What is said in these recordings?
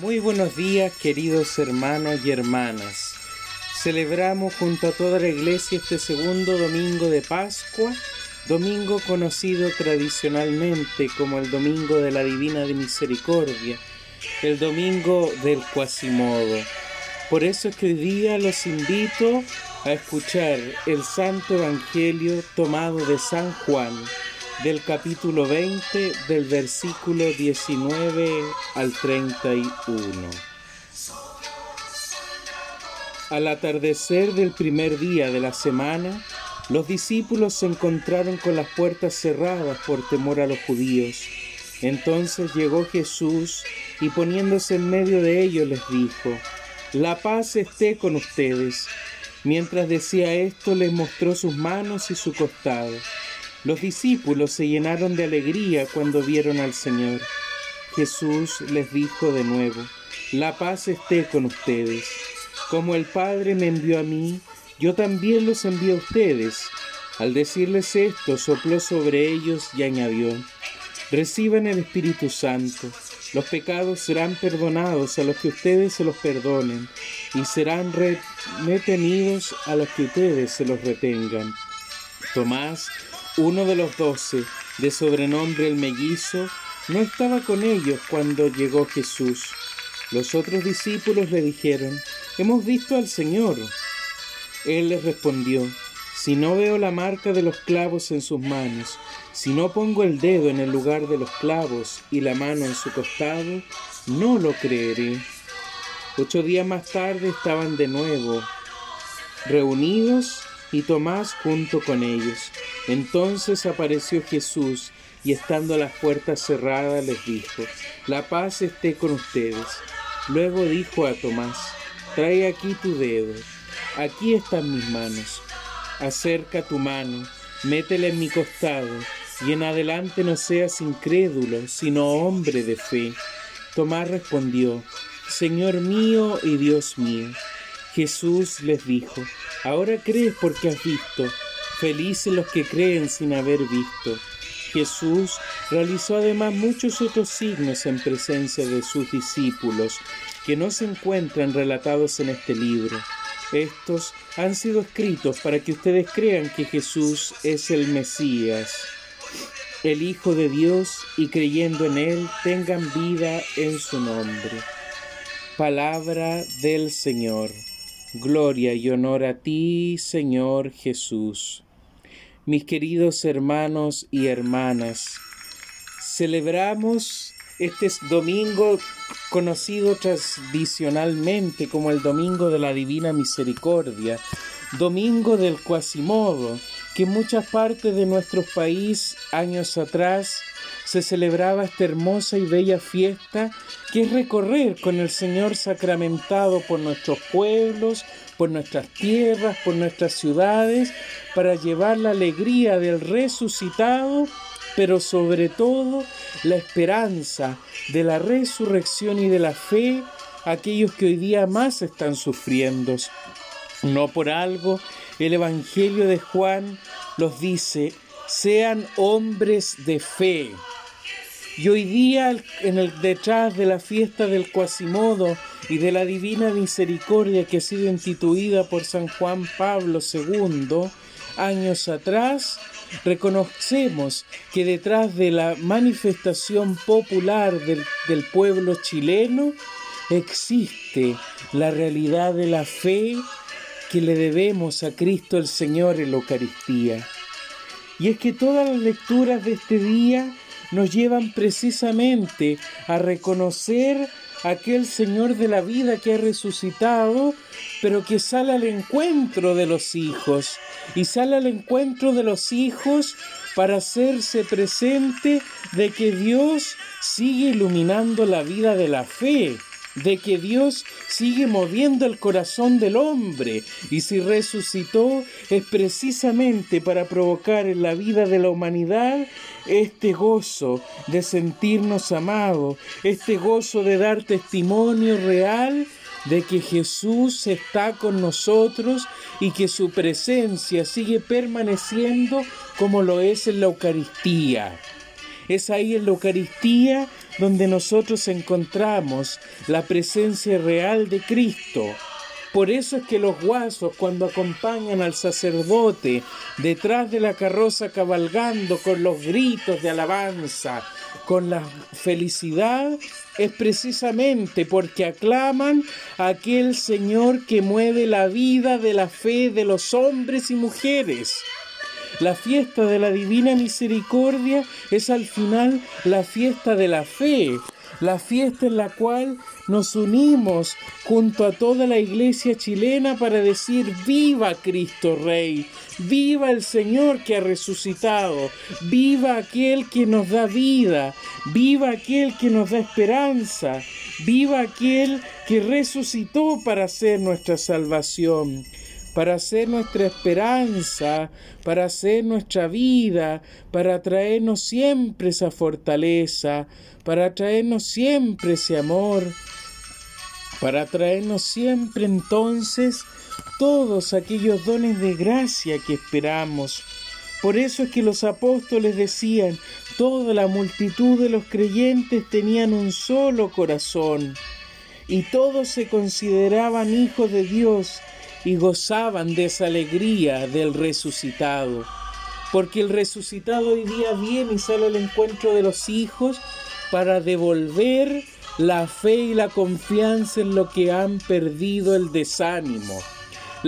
Muy buenos días queridos hermanos y hermanas. Celebramos junto a toda la iglesia este segundo domingo de Pascua, domingo conocido tradicionalmente como el Domingo de la Divina de Misericordia, el Domingo del Cuasimodo. Por eso es que hoy día los invito a escuchar el Santo Evangelio tomado de San Juan del capítulo 20 del versículo 19 al 31. Al atardecer del primer día de la semana, los discípulos se encontraron con las puertas cerradas por temor a los judíos. Entonces llegó Jesús y poniéndose en medio de ellos les dijo, La paz esté con ustedes. Mientras decía esto les mostró sus manos y su costado. Los discípulos se llenaron de alegría cuando vieron al Señor. Jesús les dijo de nuevo, la paz esté con ustedes. Como el Padre me envió a mí, yo también los envío a ustedes. Al decirles esto, sopló sobre ellos y añadió, reciban el Espíritu Santo. Los pecados serán perdonados a los que ustedes se los perdonen y serán retenidos a los que ustedes se los retengan. Tomás uno de los doce, de sobrenombre el mellizo, no estaba con ellos cuando llegó Jesús. Los otros discípulos le dijeron, Hemos visto al Señor. Él les respondió, Si no veo la marca de los clavos en sus manos, si no pongo el dedo en el lugar de los clavos y la mano en su costado, no lo creeré. Ocho días más tarde estaban de nuevo reunidos y Tomás junto con ellos. Entonces apareció Jesús y estando las puertas cerradas les dijo, la paz esté con ustedes. Luego dijo a Tomás, trae aquí tu dedo, aquí están mis manos, acerca tu mano, métela en mi costado, y en adelante no seas incrédulo, sino hombre de fe. Tomás respondió, Señor mío y Dios mío. Jesús les dijo, ahora crees porque has visto, felices los que creen sin haber visto. Jesús realizó además muchos otros signos en presencia de sus discípulos que no se encuentran relatados en este libro. Estos han sido escritos para que ustedes crean que Jesús es el Mesías, el Hijo de Dios, y creyendo en Él tengan vida en su nombre. Palabra del Señor. Gloria y honor a ti, Señor Jesús. Mis queridos hermanos y hermanas, celebramos este domingo conocido tradicionalmente como el Domingo de la Divina Misericordia, Domingo del Quasimodo, que en muchas partes de nuestro país años atrás se celebraba esta hermosa y bella fiesta que es recorrer con el Señor sacramentado por nuestros pueblos, por nuestras tierras, por nuestras ciudades, para llevar la alegría del resucitado, pero sobre todo la esperanza de la resurrección y de la fe a aquellos que hoy día más están sufriendo. No por algo, el Evangelio de Juan los dice, sean hombres de fe. Y hoy día, en el, detrás de la fiesta del Quasimodo y de la Divina Misericordia que ha sido instituida por San Juan Pablo II, años atrás, reconocemos que detrás de la manifestación popular del, del pueblo chileno existe la realidad de la fe que le debemos a Cristo el Señor en la Eucaristía. Y es que todas las lecturas de este día nos llevan precisamente a reconocer aquel Señor de la vida que ha resucitado, pero que sale al encuentro de los hijos, y sale al encuentro de los hijos para hacerse presente de que Dios sigue iluminando la vida de la fe, de que Dios sigue moviendo el corazón del hombre y si resucitó es precisamente para provocar en la vida de la humanidad este gozo de sentirnos amados, este gozo de dar testimonio real de que Jesús está con nosotros y que su presencia sigue permaneciendo como lo es en la Eucaristía. Es ahí en la Eucaristía donde nosotros encontramos la presencia real de Cristo. Por eso es que los guasos cuando acompañan al sacerdote detrás de la carroza cabalgando con los gritos de alabanza, con la felicidad, es precisamente porque aclaman a aquel Señor que mueve la vida de la fe de los hombres y mujeres. La fiesta de la Divina Misericordia es al final la fiesta de la fe, la fiesta en la cual nos unimos junto a toda la iglesia chilena para decir viva Cristo Rey, viva el Señor que ha resucitado, viva aquel que nos da vida, viva aquel que nos da esperanza, viva aquel que resucitó para ser nuestra salvación para ser nuestra esperanza, para ser nuestra vida, para traernos siempre esa fortaleza, para traernos siempre ese amor, para traernos siempre entonces todos aquellos dones de gracia que esperamos. Por eso es que los apóstoles decían, toda la multitud de los creyentes tenían un solo corazón, y todos se consideraban hijos de Dios, y gozaban de esa alegría del resucitado. Porque el resucitado hoy día viene y sale al encuentro de los hijos para devolver la fe y la confianza en lo que han perdido el desánimo.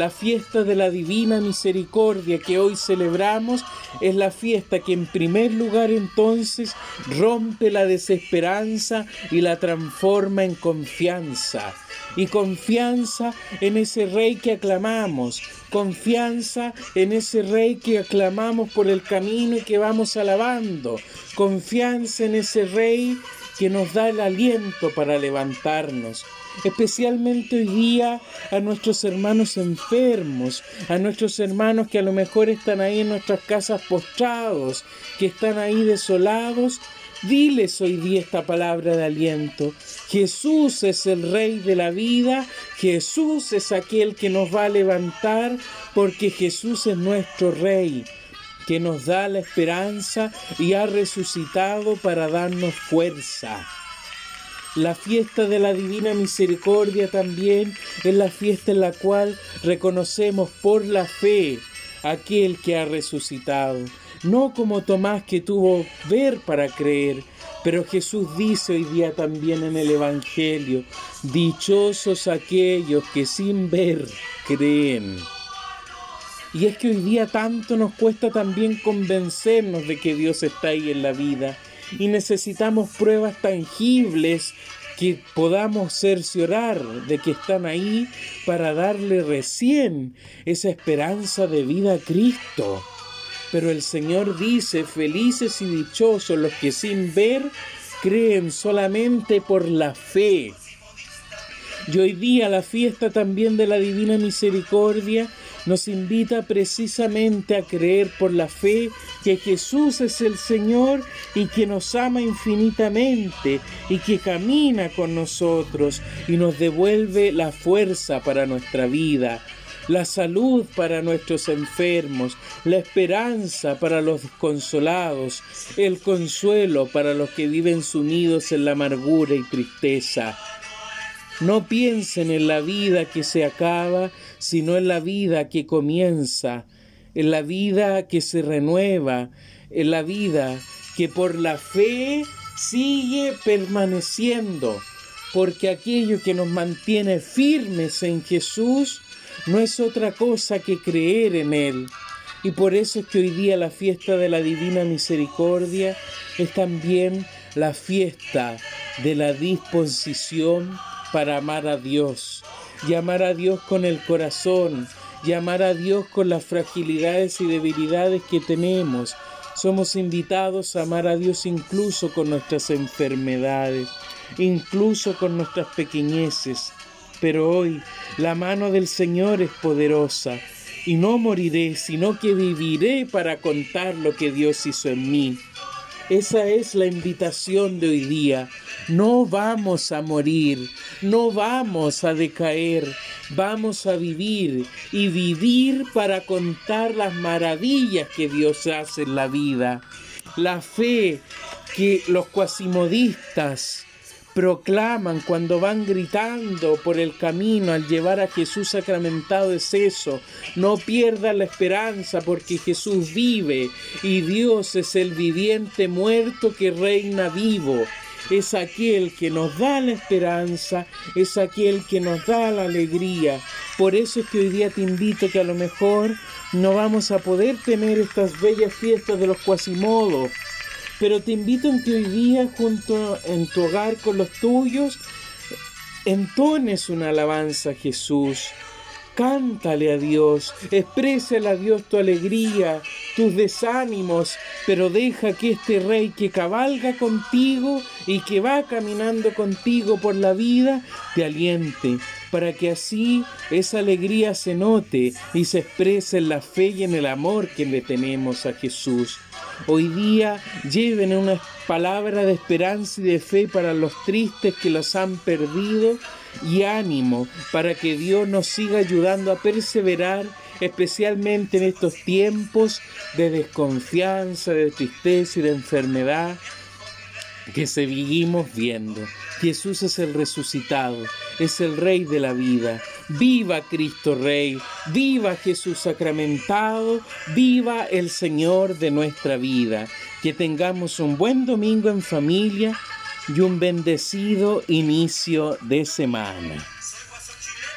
La fiesta de la divina misericordia que hoy celebramos es la fiesta que en primer lugar entonces rompe la desesperanza y la transforma en confianza. Y confianza en ese rey que aclamamos, confianza en ese rey que aclamamos por el camino y que vamos alabando, confianza en ese rey que nos da el aliento para levantarnos, especialmente hoy día a nuestros hermanos enfermos, a nuestros hermanos que a lo mejor están ahí en nuestras casas postrados, que están ahí desolados, Diles hoy día esta palabra de aliento. Jesús es el Rey de la vida, Jesús es aquel que nos va a levantar, porque Jesús es nuestro Rey, que nos da la esperanza y ha resucitado para darnos fuerza. La fiesta de la Divina Misericordia también es la fiesta en la cual reconocemos por la fe aquel que ha resucitado no como Tomás que tuvo ver para creer, pero Jesús dice hoy día también en el Evangelio, dichosos aquellos que sin ver creen. Y es que hoy día tanto nos cuesta también convencernos de que Dios está ahí en la vida y necesitamos pruebas tangibles que podamos cerciorar de que están ahí para darle recién esa esperanza de vida a Cristo. Pero el Señor dice, felices y dichosos los que sin ver creen solamente por la fe. Y hoy día la fiesta también de la Divina Misericordia nos invita precisamente a creer por la fe que Jesús es el Señor y que nos ama infinitamente y que camina con nosotros y nos devuelve la fuerza para nuestra vida la salud para nuestros enfermos, la esperanza para los desconsolados, el consuelo para los que viven sumidos en la amargura y tristeza. No piensen en la vida que se acaba, sino en la vida que comienza, en la vida que se renueva, en la vida que por la fe sigue permaneciendo, porque aquello que nos mantiene firmes en Jesús no es otra cosa que creer en Él. Y por eso es que hoy día la fiesta de la Divina Misericordia es también la fiesta de la disposición para amar a Dios, y amar a Dios con el corazón, y amar a Dios con las fragilidades y debilidades que tenemos. Somos invitados a amar a Dios incluso con nuestras enfermedades, incluso con nuestras pequeñeces, pero hoy la mano del Señor es poderosa y no moriré, sino que viviré para contar lo que Dios hizo en mí. Esa es la invitación de hoy día. No vamos a morir, no vamos a decaer, vamos a vivir y vivir para contar las maravillas que Dios hace en la vida. la fe que los cuasimodistas proclaman cuando van gritando por el camino al llevar a Jesús sacramentado es eso. No pierdan la esperanza porque Jesús vive y Dios es el viviente muerto que reina vivo. Es aquel que nos da la esperanza, es aquel que nos da la alegría. Por eso es que hoy día te invito que a lo mejor no vamos a poder tener estas bellas fiestas de los cuasimodos pero te invito en que hoy día, junto en tu hogar con los tuyos, entones una alabanza a Jesús. Cántale a Dios, exprésale a Dios tu alegría, tus desánimos, pero deja que este Rey que cabalga contigo y que va caminando contigo por la vida, te aliente, para que así esa alegría se note y se exprese en la fe y en el amor que le tenemos a Jesús. Hoy día lleven una palabra de esperanza y de fe para los tristes que los han perdido y ánimo para que Dios nos siga ayudando a perseverar especialmente en estos tiempos de desconfianza, de tristeza y de enfermedad que seguimos viendo. Jesús es el resucitado, es el Rey de la vida. Viva Cristo Rey, viva Jesús sacramentado, viva el Señor de nuestra vida. Que tengamos un buen domingo en familia y un bendecido inicio de semana.